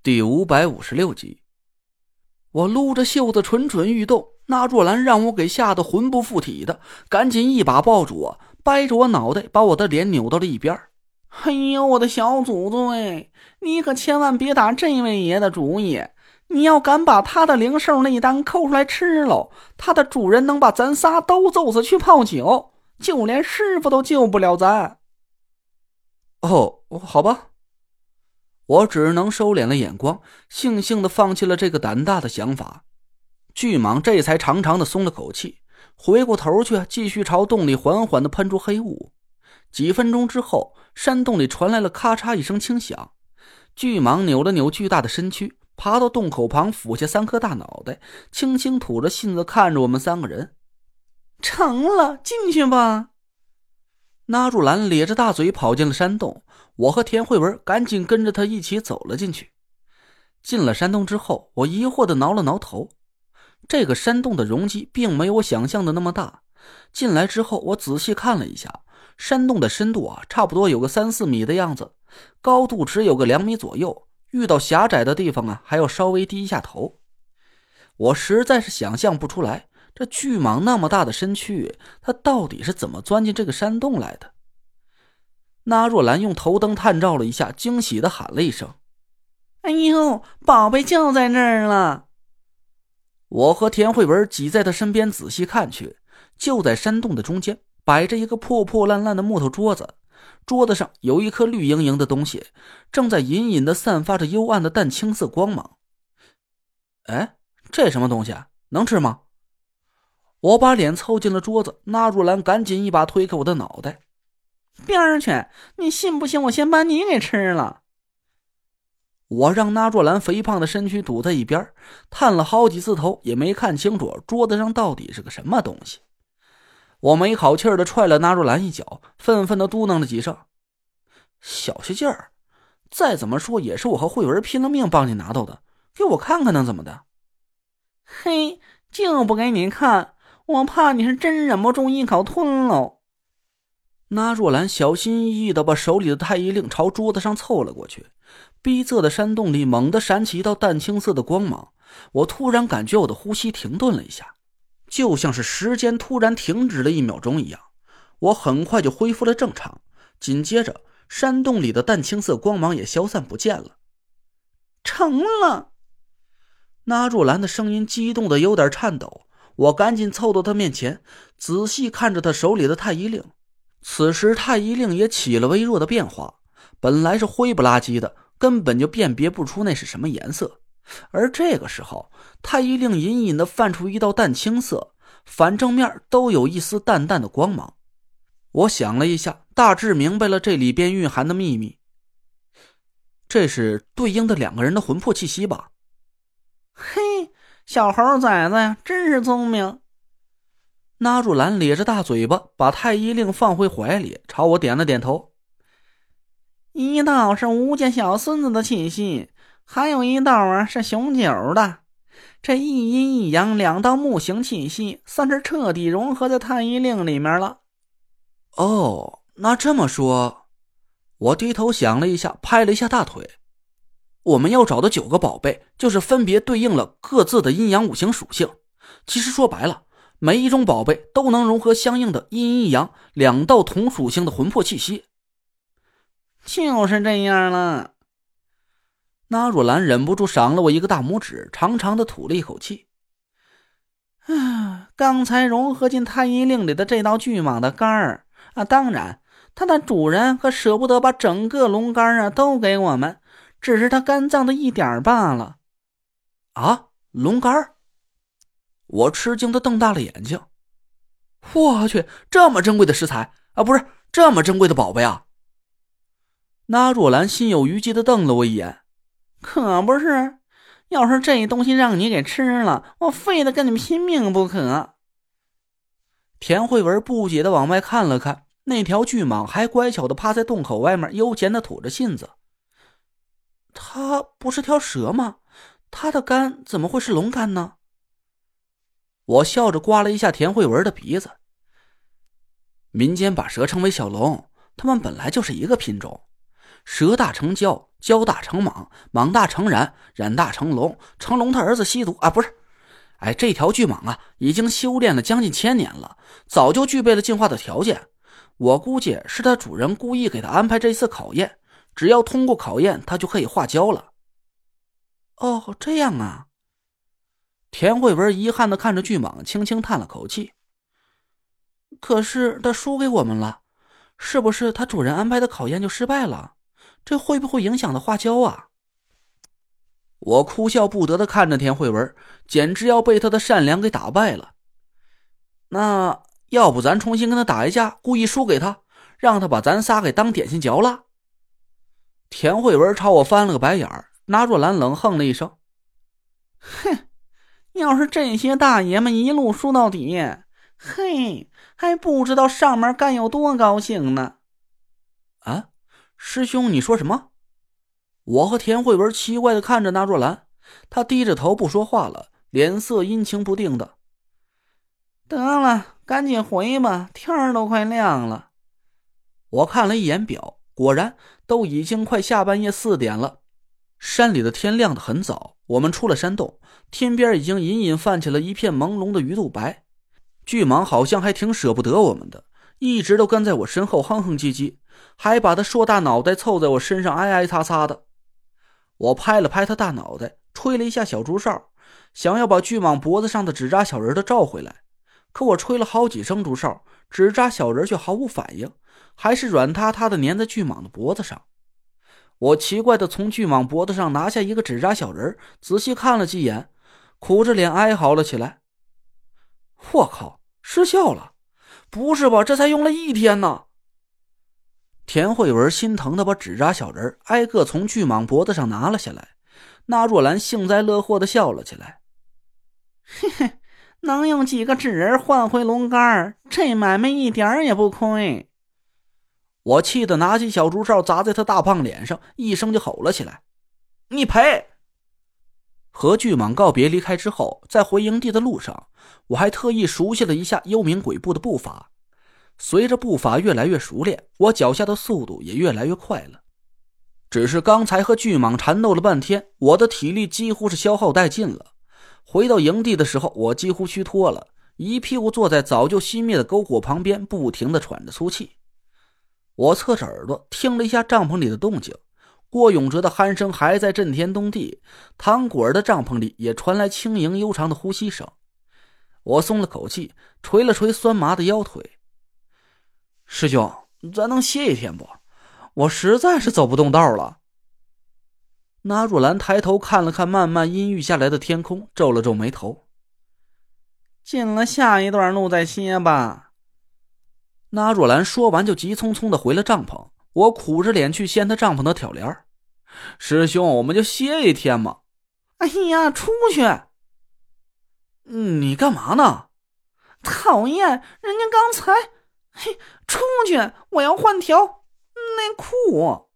第五百五十六集，我撸着袖子，蠢蠢欲动。那若兰让我给吓得魂不附体的，赶紧一把抱住我，掰着我脑袋，把我的脸扭到了一边。哎呦，我的小祖宗哎！你可千万别打这位爷的主意！你要敢把他的灵兽内丹抠出来吃喽，他的主人能把咱仨都揍死去泡酒，就连师傅都救不了咱。哦，好吧。我只能收敛了眼光，悻悻的放弃了这个胆大的想法。巨蟒这才长长的松了口气，回过头去继续朝洞里缓缓的喷出黑雾。几分钟之后，山洞里传来了咔嚓一声轻响。巨蟒扭了扭巨大的身躯，爬到洞口旁，俯下三颗大脑袋，轻轻吐着信子，看着我们三个人。成了，进去吧。纳入兰咧着大嘴跑进了山洞。我和田慧文赶紧跟着他一起走了进去。进了山洞之后，我疑惑的挠了挠头。这个山洞的容积并没有我想象的那么大。进来之后，我仔细看了一下，山洞的深度啊，差不多有个三四米的样子，高度只有个两米左右。遇到狭窄的地方啊，还要稍微低一下头。我实在是想象不出来，这巨蟒那么大的身躯，它到底是怎么钻进这个山洞来的？那若兰用头灯探照了一下，惊喜的喊了一声：“哎呦，宝贝就在那儿了！”我和田慧文挤在他身边仔细看去，就在山洞的中间摆着一个破破烂烂的木头桌子，桌子上有一颗绿莹莹的东西，正在隐隐的散发着幽暗的淡青色光芒。哎，这什么东西啊？能吃吗？我把脸凑近了桌子，那若兰赶紧一把推开我的脑袋。边儿去！你信不信我先把你给吃了？我让那若兰肥胖的身躯堵在一边，探了好几次头，也没看清楚桌子上到底是个什么东西。我没好气儿的踹了那若兰一脚，愤愤的嘟囔了几声：“小气劲儿！再怎么说也是我和慧文拼了命帮你拿到的，给我看看能怎么的？”嘿，就不给你看，我怕你是真忍不住一口吞喽。那若兰小心翼翼的把手里的太医令朝桌子上凑了过去，逼仄的山洞里猛地闪起一道淡青色的光芒，我突然感觉我的呼吸停顿了一下，就像是时间突然停止了一秒钟一样。我很快就恢复了正常，紧接着山洞里的淡青色光芒也消散不见了。成了！那若兰的声音激动的有点颤抖，我赶紧凑到他面前，仔细看着他手里的太医令。此时太医令也起了微弱的变化，本来是灰不拉几的，根本就辨别不出那是什么颜色。而这个时候，太医令隐隐的泛出一道淡青色，反正面都有一丝淡淡的光芒。我想了一下，大致明白了这里边蕴含的秘密。这是对应的两个人的魂魄气息吧？嘿，小猴崽子呀，真是聪明。纳若兰咧着大嘴巴，把太医令放回怀里，朝我点了点头。一道是吴家小孙子的气息，还有一道啊是熊九的。这一阴一阳两道木形气息，算是彻底融合在太医令里面了。哦，那这么说，我低头想了一下，拍了一下大腿。我们要找的九个宝贝，就是分别对应了各自的阴阳五行属性。其实说白了。每一种宝贝都能融合相应的阴阳两道同属性的魂魄气息，就是这样了。那若兰忍不住赏了我一个大拇指，长长的吐了一口气。啊，刚才融合进太医令里的这道巨蟒的肝儿啊，当然，它的主人可舍不得把整个龙肝啊都给我们，只是它肝脏的一点罢了。啊，龙肝我吃惊的瞪大了眼睛，我去，这么珍贵的食材啊，不是这么珍贵的宝贝啊！那若兰心有余悸的瞪了我一眼，可不是，要是这东西让你给吃了，我非得跟你拼命不可。田慧文不解的往外看了看，那条巨蟒还乖巧的趴在洞口外面，悠闲的吐着信子。它不是条蛇吗？它的肝怎么会是龙肝呢？我笑着刮了一下田慧文的鼻子。民间把蛇称为小龙，它们本来就是一个品种。蛇大成蛟，蛟大成蟒，蟒大成蚺，蚺大成龙，成龙他儿子吸毒啊，不是。哎，这条巨蟒啊，已经修炼了将近千年了，早就具备了进化的条件。我估计是他主人故意给他安排这一次考验，只要通过考验，他就可以化蛟了。哦，这样啊。田慧文遗憾的看着巨蟒，轻轻叹了口气。可是他输给我们了，是不是他主人安排的考验就失败了？这会不会影响它化蛟啊？我哭笑不得的看着田慧文，简直要被他的善良给打败了。那要不咱重新跟他打一架，故意输给他，让他把咱仨给当点心嚼了？田慧文朝我翻了个白眼儿，拿若兰冷哼了一声：“哼，要是这些大爷们一路输到底，嘿，还不知道上面该有多高兴呢。”啊，师兄，你说什么？我和田慧文奇怪的看着那若兰，她低着头不说话了，脸色阴晴不定的。得了，赶紧回吧，天儿都快亮了。我看了一眼表，果然都已经快下半夜四点了。山里的天亮的很早，我们出了山洞，天边已经隐隐泛起了一片朦胧的鱼肚白。巨蟒好像还挺舍不得我们的，一直都跟在我身后哼哼唧唧，还把他硕大脑袋凑在我身上挨挨擦擦的。我拍了拍他大脑袋，吹了一下小竹哨，想要把巨蟒脖子上的纸扎小人都召回来。可我吹了好几声竹哨，纸扎小人却毫无反应，还是软塌塌的粘在巨蟒的脖子上。我奇怪的从巨蟒脖子上拿下一个纸扎小人，仔细看了几眼，苦着脸哀嚎了起来：“我靠，失效了！不是吧？这才用了一天呢！”田慧文心疼的把纸扎小人挨个从巨蟒脖子上拿了下来，那若兰幸灾乐祸的笑了起来：“ 嘿嘿，能用几个纸人换回龙肝这买卖一点也不亏。”我气得拿起小竹哨砸在他大胖脸上，一声就吼了起来：“你赔！”和巨蟒告别离开之后，在回营地的路上，我还特意熟悉了一下幽冥鬼步的步伐。随着步伐越来越熟练，我脚下的速度也越来越快了。只是刚才和巨蟒缠斗了半天，我的体力几乎是消耗殆尽了。回到营地的时候，我几乎虚脱了，一屁股坐在早就熄灭的篝火旁边，不停的喘着粗气。我侧着耳朵听了一下帐篷里的动静，郭永哲的鼾声还在震天动地，唐果儿的帐篷里也传来轻盈悠长的呼吸声。我松了口气，捶了捶酸麻的腰腿。师兄，咱能歇一天不？我实在是走不动道了。那若兰抬头看了看慢慢阴郁下来的天空，皱了皱眉头。进了下一段路再歇吧。那若兰说完，就急匆匆的回了帐篷。我苦着脸去掀他帐篷的挑帘师兄，我们就歇一天嘛。哎呀，出去！你干嘛呢？讨厌，人家刚才。嘿，出去！我要换条内裤。